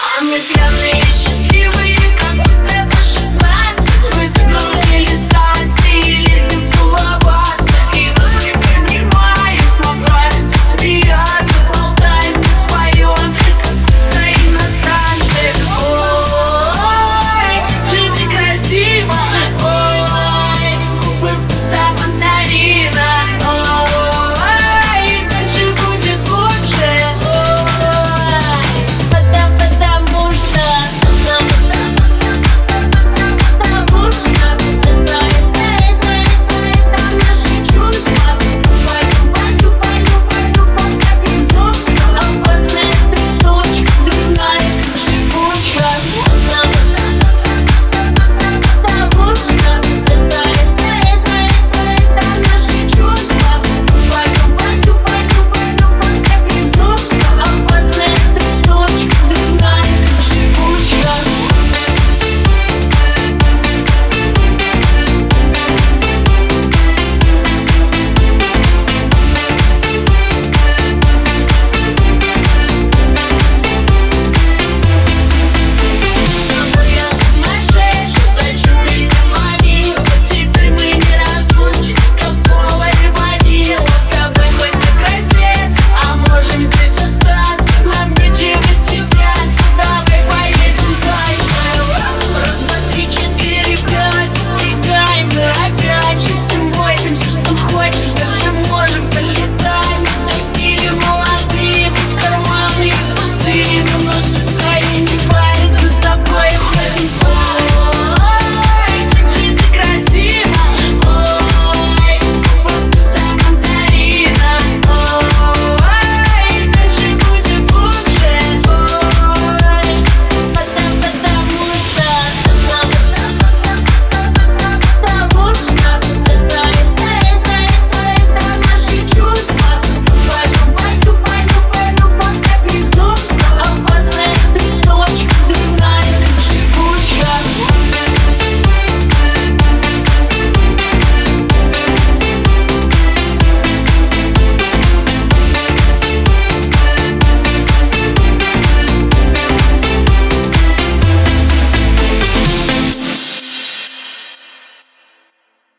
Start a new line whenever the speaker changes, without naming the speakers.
I'm with you,